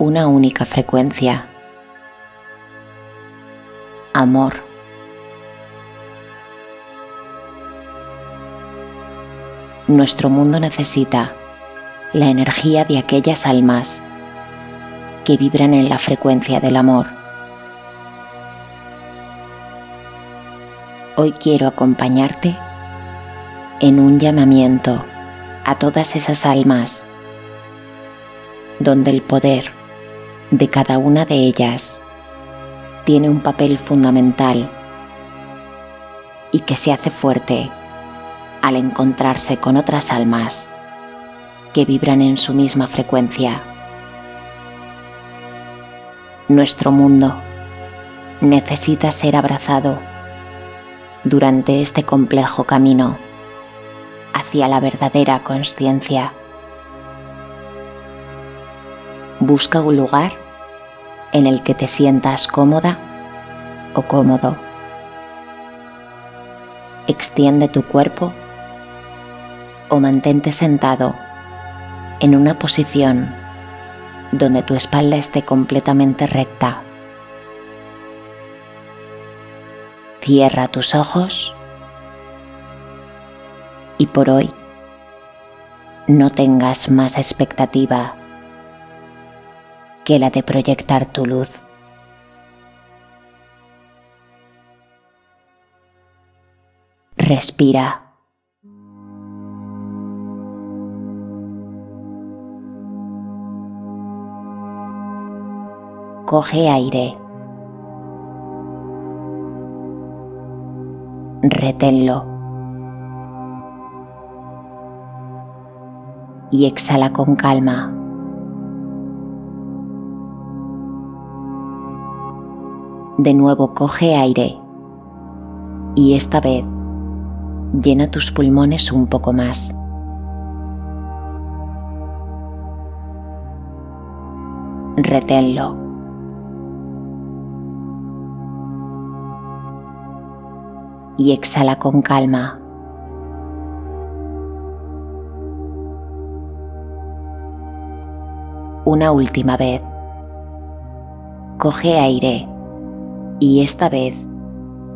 una única frecuencia. Amor. Nuestro mundo necesita la energía de aquellas almas que vibran en la frecuencia del amor. Hoy quiero acompañarte en un llamamiento a todas esas almas donde el poder de cada una de ellas tiene un papel fundamental y que se hace fuerte al encontrarse con otras almas que vibran en su misma frecuencia. Nuestro mundo necesita ser abrazado durante este complejo camino hacia la verdadera conciencia. Busca un lugar en el que te sientas cómoda o cómodo. Extiende tu cuerpo o mantente sentado en una posición donde tu espalda esté completamente recta. Cierra tus ojos y por hoy no tengas más expectativa que la de proyectar tu luz. Respira. Coge aire. Reténlo. Y exhala con calma. De nuevo coge aire y esta vez llena tus pulmones un poco más. Reténlo. Y exhala con calma. Una última vez. Coge aire y esta vez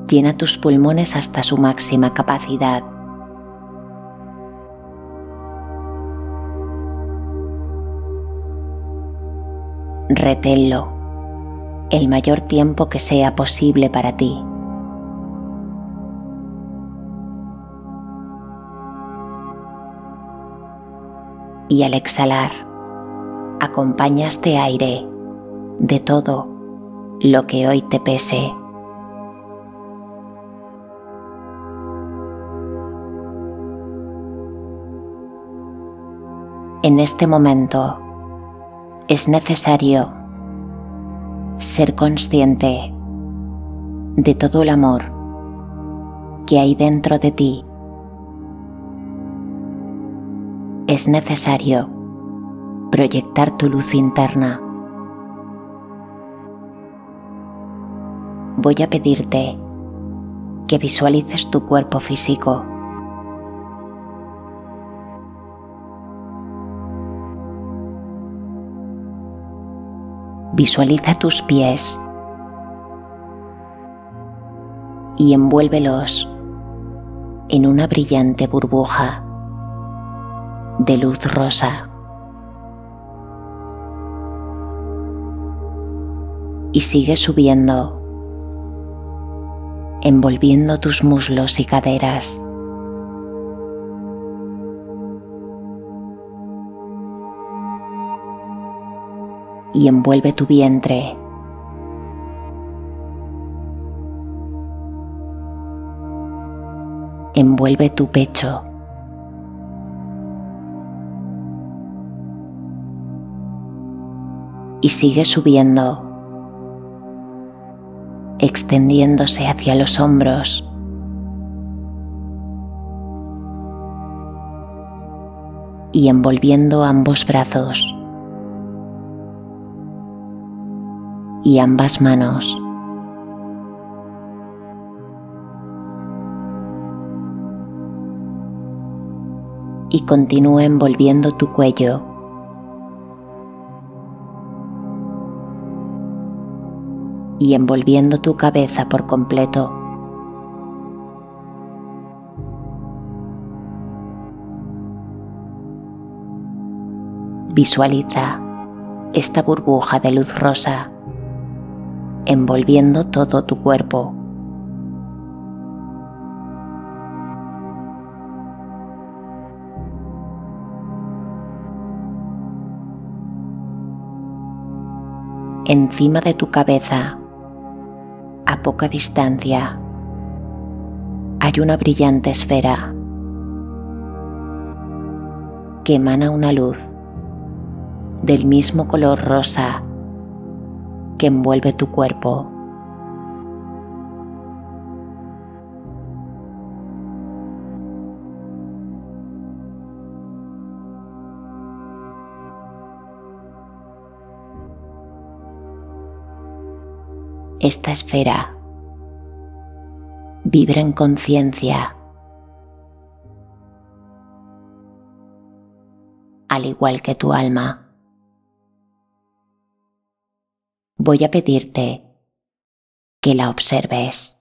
llena tus pulmones hasta su máxima capacidad. Reténlo el mayor tiempo que sea posible para ti. Y al exhalar, acompaña este aire de todo lo que hoy te pese. En este momento es necesario ser consciente de todo el amor que hay dentro de ti. Es necesario proyectar tu luz interna voy a pedirte que visualices tu cuerpo físico. Visualiza tus pies y envuélvelos en una brillante burbuja de luz rosa. Y sigue subiendo envolviendo tus muslos y caderas. Y envuelve tu vientre. Envuelve tu pecho. Y sigue subiendo extendiéndose hacia los hombros. y envolviendo ambos brazos y ambas manos. Y continúa envolviendo tu cuello y envolviendo tu cabeza por completo. Visualiza esta burbuja de luz rosa envolviendo todo tu cuerpo. Encima de tu cabeza, poca distancia, hay una brillante esfera que emana una luz del mismo color rosa que envuelve tu cuerpo. Esta esfera vibra en conciencia, al igual que tu alma. voy a pedirte que la observes.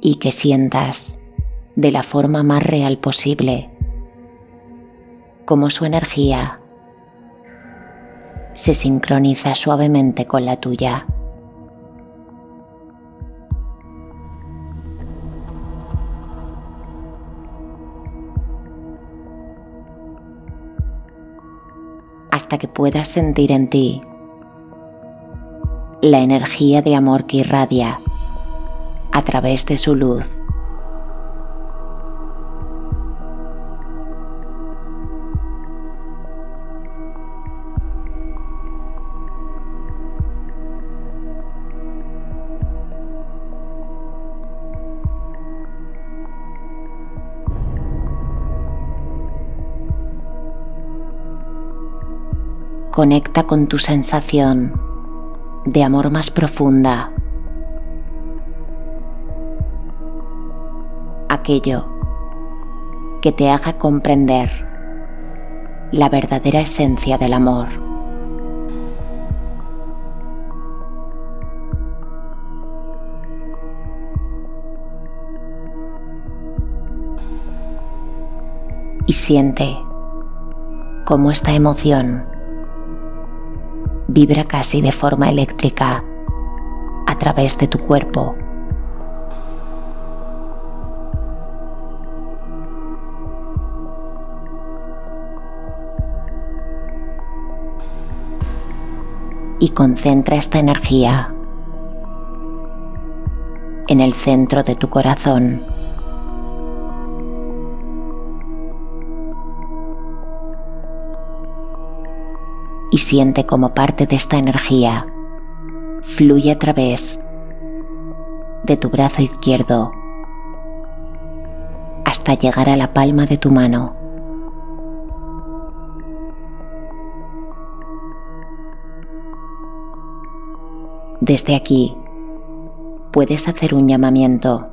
Y que sientas de la forma más real posible cómo su energía se sincroniza suavemente con la tuya. hasta que puedas sentir en ti la energía de amor que irradia a través de su luz. Conecta con tu sensación de amor más profunda. Aquello que te haga comprender la verdadera esencia del amor. Y siente cómo esta emoción vibra casi de forma eléctrica a través de tu cuerpo. Y concentra esta energía en el centro de tu corazón. Y siente como parte de esta energía fluye a través de tu brazo izquierdo hasta llegar a la palma de tu mano. Desde aquí puedes hacer un llamamiento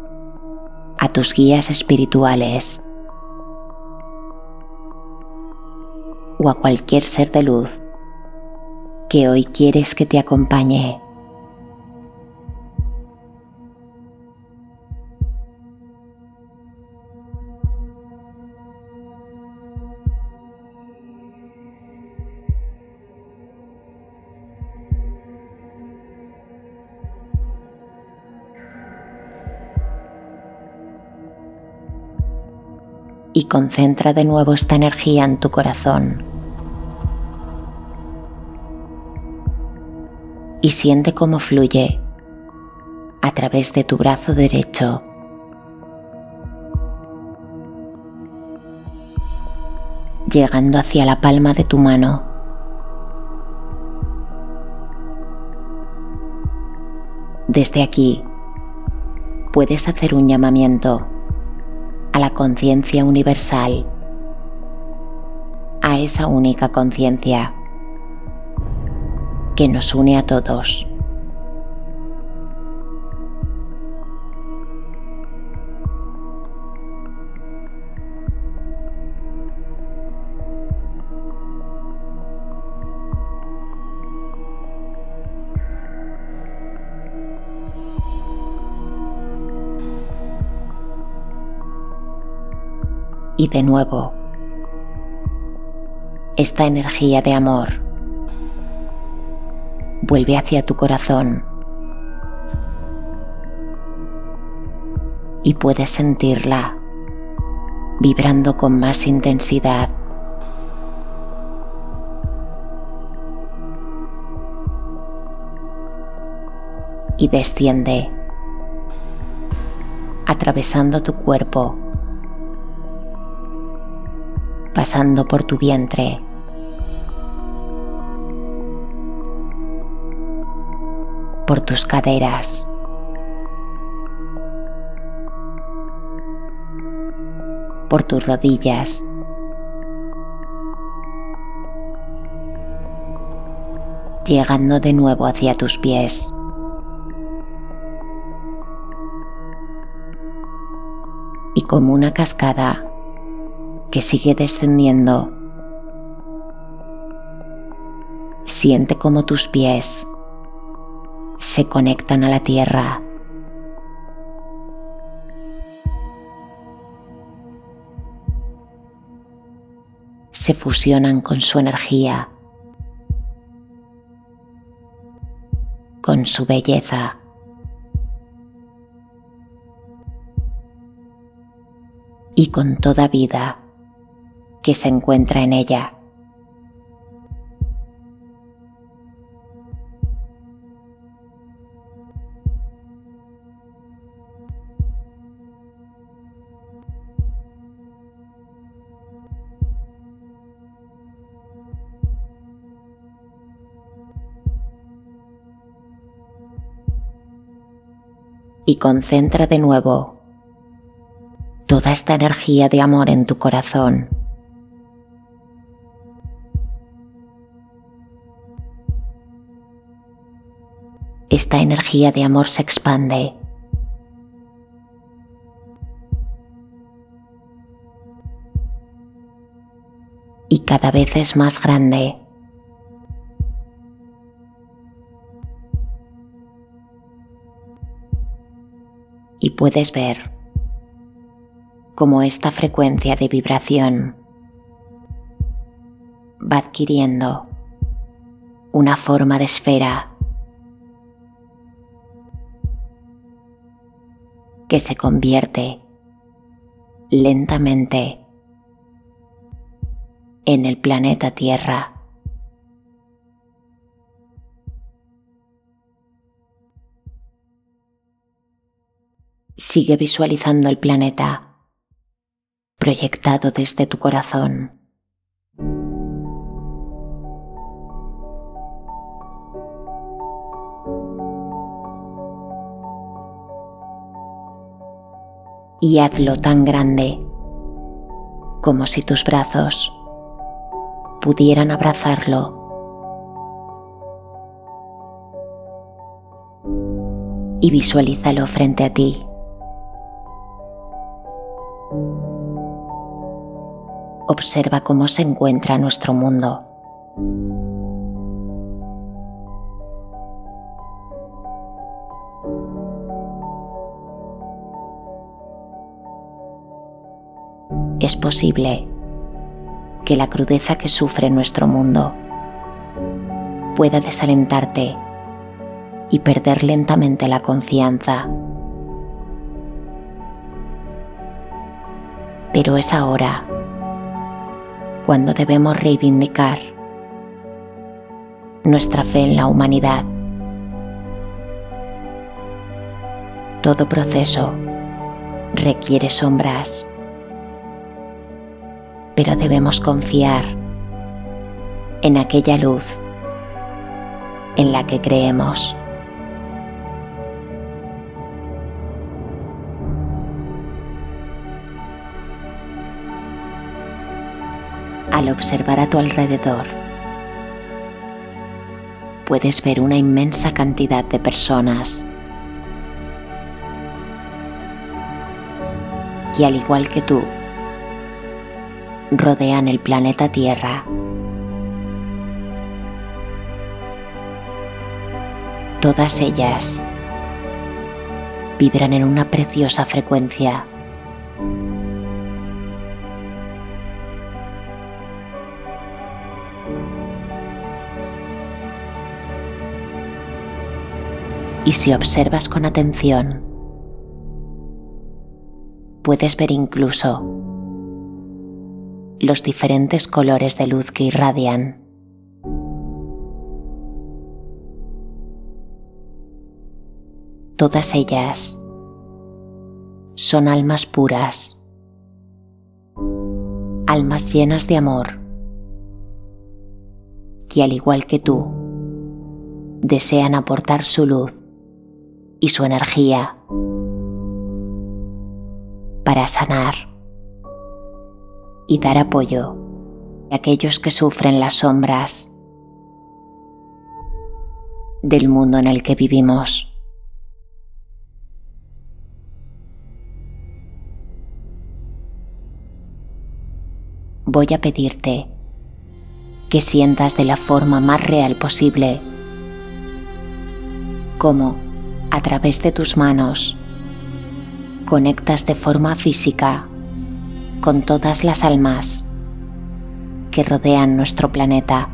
a tus guías espirituales o a cualquier ser de luz que hoy quieres que te acompañe. y concentra de nuevo esta energía en tu corazón. Y siente cómo fluye a través de tu brazo derecho. llegando hacia la palma de tu mano. Desde aquí puedes hacer un llamamiento a la conciencia universal, a esa única conciencia que nos une a todos. y de nuevo esta energía de amor vuelve hacia tu corazón y puedes sentirla vibrando con más intensidad. Y desciende, atravesando tu cuerpo, pasando por tu vientre, por tus caderas, por tus rodillas. llegando de nuevo hacia tus pies. Y como una cascada que sigue descendiendo, siente como tus pies se conectan a la tierra. Se fusionan con su energía, con su belleza. y con toda vida que se encuentra en ella. Concentra de nuevo toda esta energía de amor en tu corazón. Esta energía de amor se expande. Y cada vez es más grande. Puedes ver cómo esta frecuencia de vibración va adquiriendo una forma de esfera que se convierte lentamente en el planeta Tierra. Sigue visualizando el planeta proyectado desde tu corazón. Y hazlo tan grande como si tus brazos pudieran abrazarlo. Y visualízalo frente a ti. Observa cómo se encuentra nuestro mundo. Es posible que la crudeza que sufre nuestro mundo pueda desalentarte y perder lentamente la confianza. Pero es ahora cuando debemos reivindicar nuestra fe en la humanidad. Todo proceso requiere sombras, pero debemos confiar en aquella luz en la que creemos. Al observar a tu alrededor, puedes ver una inmensa cantidad de personas. Que al igual que tú, rodean el planeta Tierra. Todas ellas vibran en una preciosa frecuencia Y si observas con atención, puedes ver incluso los diferentes colores de luz que irradian. Todas ellas son almas puras, almas llenas de amor, que al igual que tú, desean aportar su luz y su energía para sanar y dar apoyo a aquellos que sufren las sombras del mundo en el que vivimos. Voy a pedirte que sientas de la forma más real posible cómo a través de tus manos conectas de forma física con todas las almas que rodean nuestro planeta.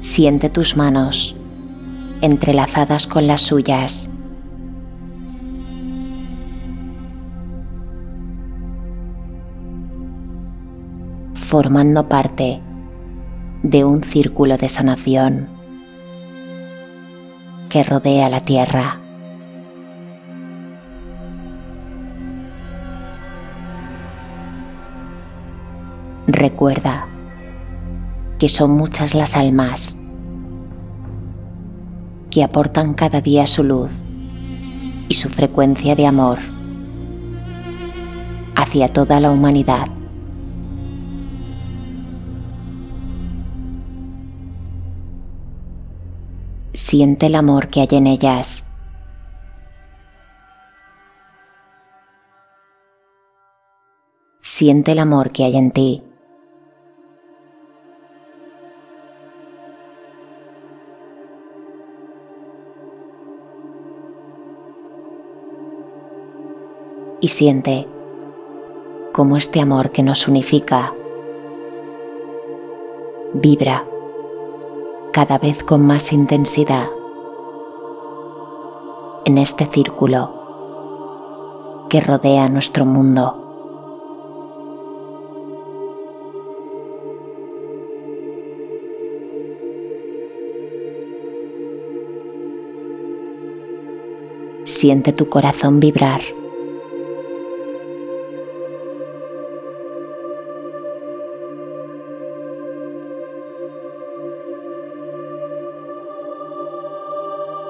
Siente tus manos entrelazadas con las suyas. formando parte de un círculo de sanación que rodea la tierra. Recuerda que son muchas las almas que aportan cada día su luz y su frecuencia de amor hacia toda la humanidad. Siente el amor que hay en ellas. Siente el amor que hay en ti. Y siente cómo este amor que nos unifica vibra cada vez con más intensidad en este círculo que rodea nuestro mundo. Siente tu corazón vibrar.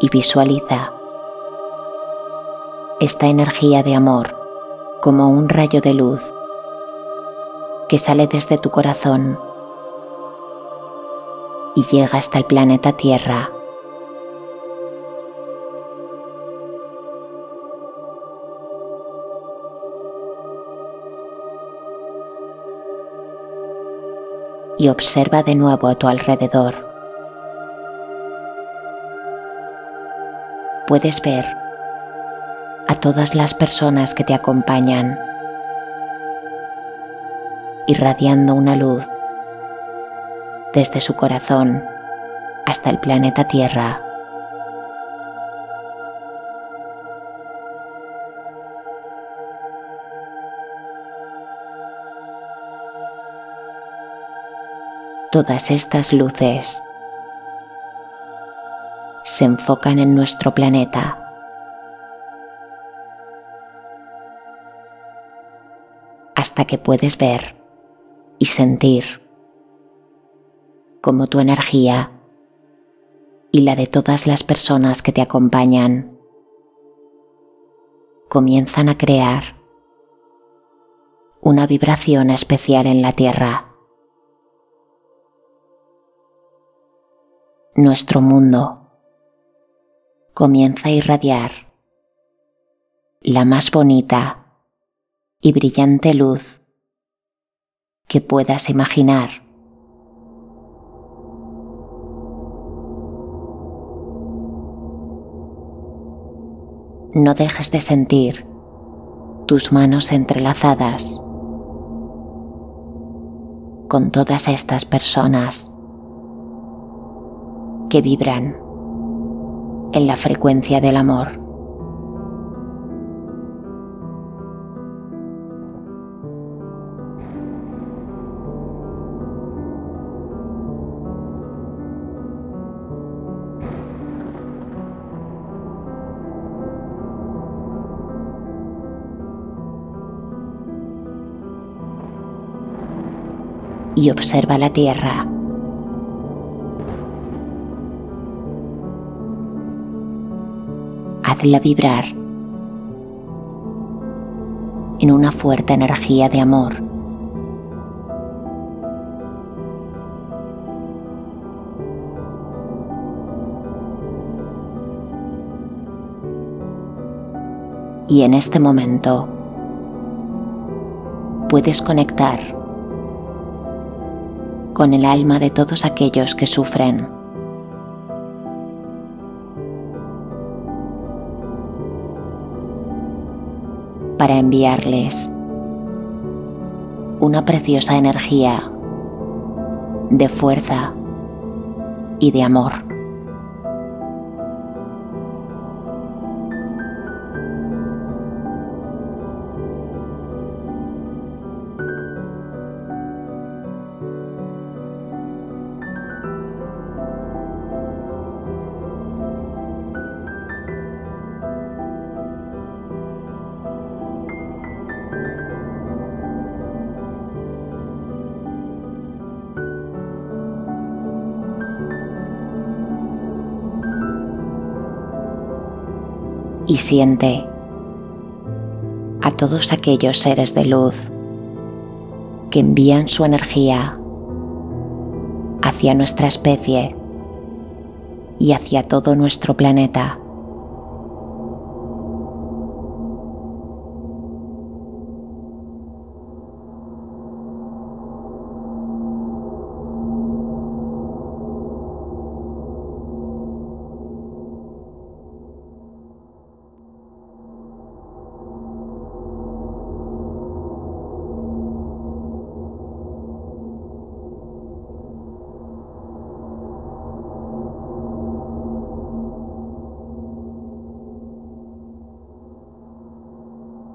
Y visualiza esta energía de amor como un rayo de luz que sale desde tu corazón y llega hasta el planeta Tierra. Y observa de nuevo a tu alrededor. Puedes ver a todas las personas que te acompañan, irradiando una luz desde su corazón hasta el planeta Tierra. Todas estas luces se enfocan en nuestro planeta. Hasta que puedes ver y sentir cómo tu energía y la de todas las personas que te acompañan comienzan a crear una vibración especial en la Tierra. Nuestro mundo comienza a irradiar la más bonita y brillante luz que puedas imaginar. No dejes de sentir tus manos entrelazadas con todas estas personas que vibran en la frecuencia del amor. y observa la tierra. Hazla vibrar en una fuerte energía de amor. Y en este momento puedes conectar con el alma de todos aquellos que sufren. Para enviarles una preciosa energía de fuerza y de amor. Y siente a todos aquellos seres de luz que envían su energía hacia nuestra especie y hacia todo nuestro planeta.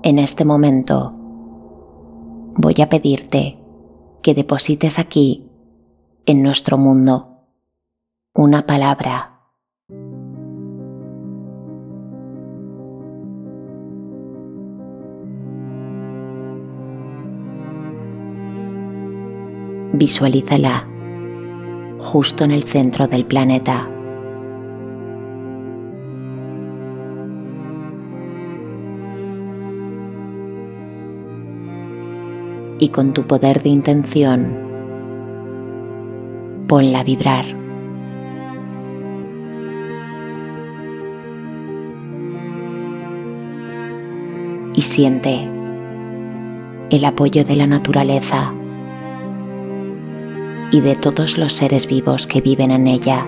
En este momento voy a pedirte que deposites aquí, en nuestro mundo, una palabra. Visualízala justo en el centro del planeta. Y con tu poder de intención, ponla a vibrar. Y siente el apoyo de la naturaleza y de todos los seres vivos que viven en ella.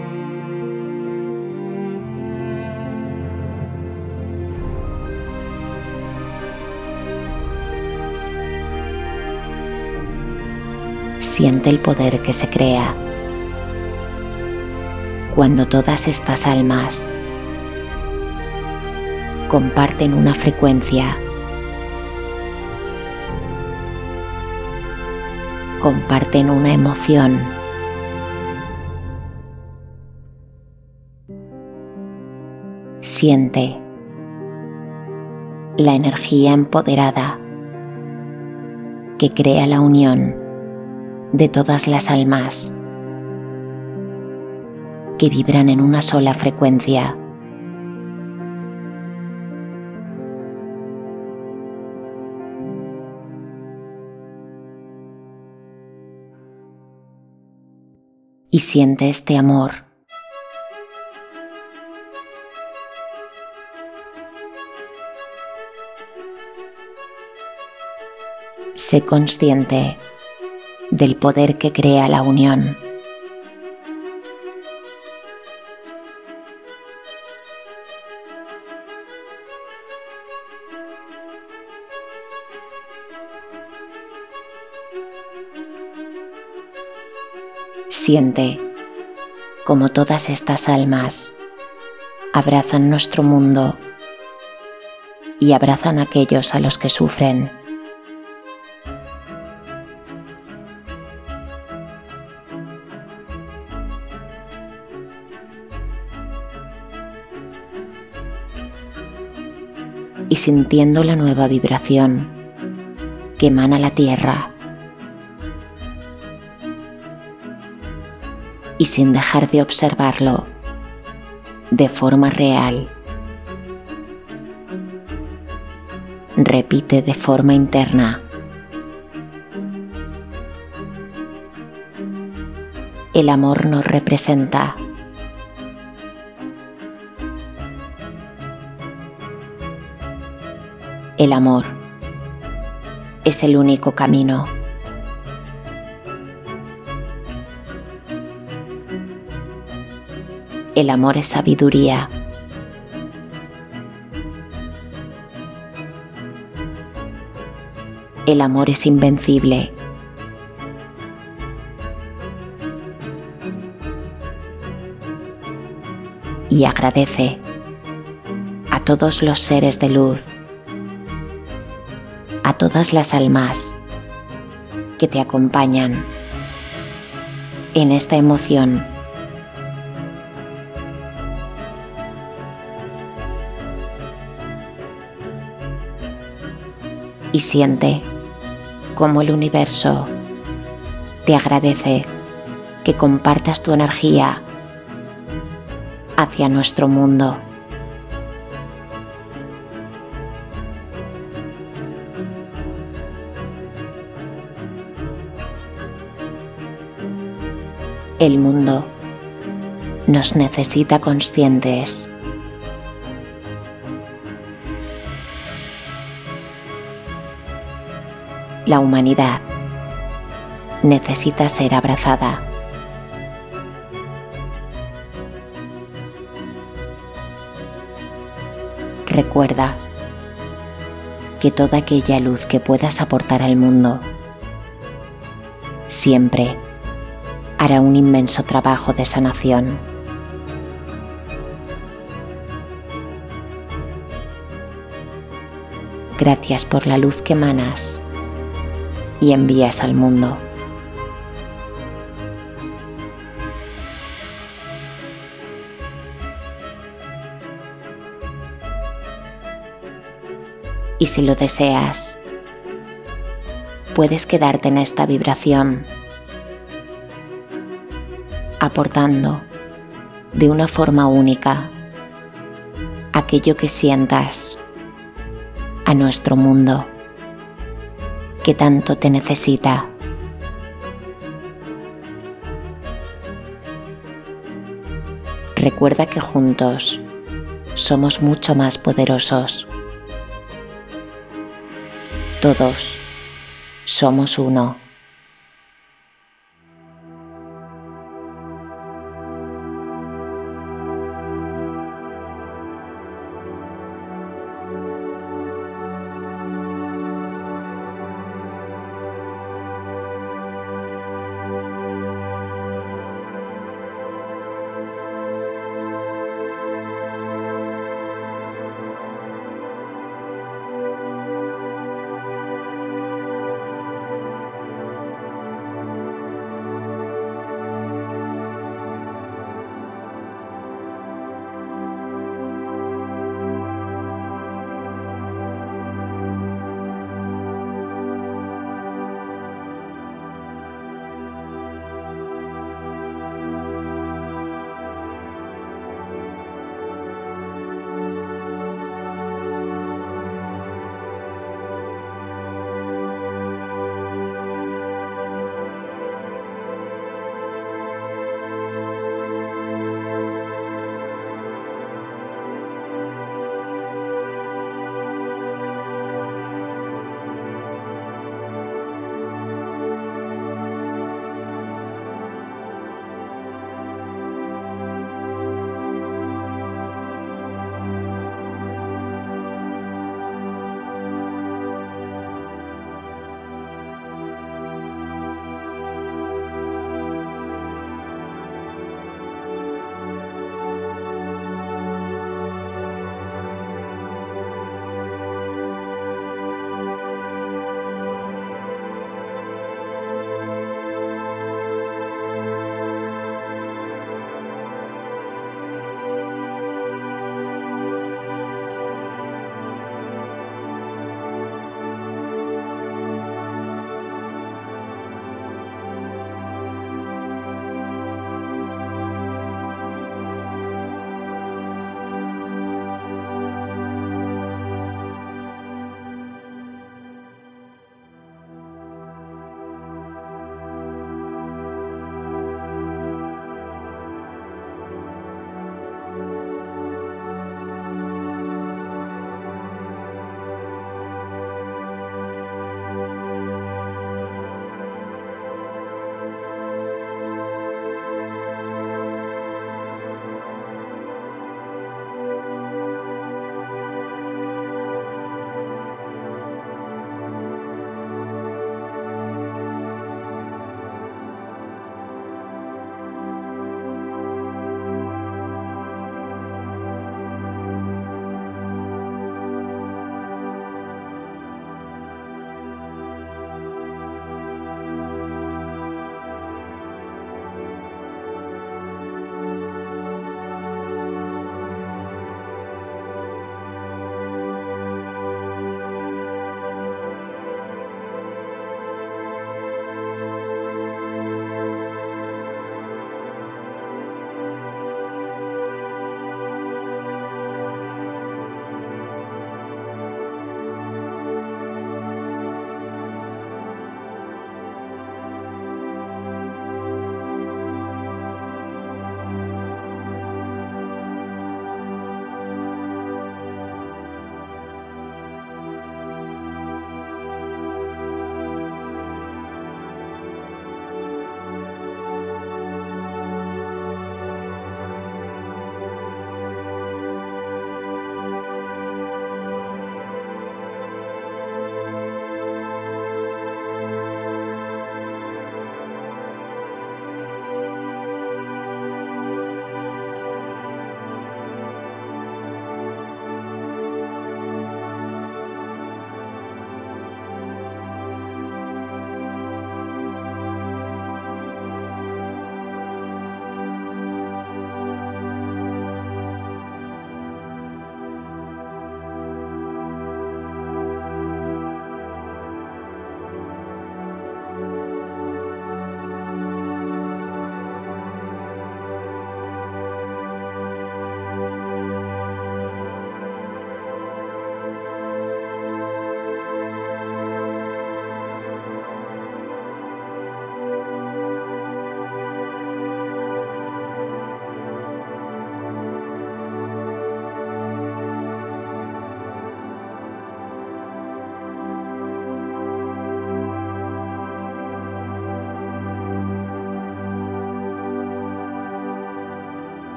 Siente el poder que se crea cuando todas estas almas comparten una frecuencia, comparten una emoción. Siente la energía empoderada que crea la unión de todas las almas que vibran en una sola frecuencia. Y siente este amor. Sé consciente del poder que crea la unión. Siente como todas estas almas abrazan nuestro mundo y abrazan a aquellos a los que sufren. Sintiendo la nueva vibración que emana la tierra y sin dejar de observarlo de forma real. Repite de forma interna. El amor nos representa. El amor es el único camino. El amor es sabiduría. El amor es invencible. Y agradece a todos los seres de luz, todas las almas que te acompañan en esta emoción y siente cómo el universo te agradece que compartas tu energía hacia nuestro mundo. Nos necesita conscientes la humanidad necesita ser abrazada. Recuerda que toda aquella luz que puedas aportar al mundo siempre hará un inmenso trabajo de sanación. Gracias por la luz que emanas y envías al mundo. Y si lo deseas, puedes quedarte en esta vibración, aportando de una forma única aquello que sientas a nuestro mundo que tanto te necesita. Recuerda que juntos somos mucho más poderosos. Todos somos uno.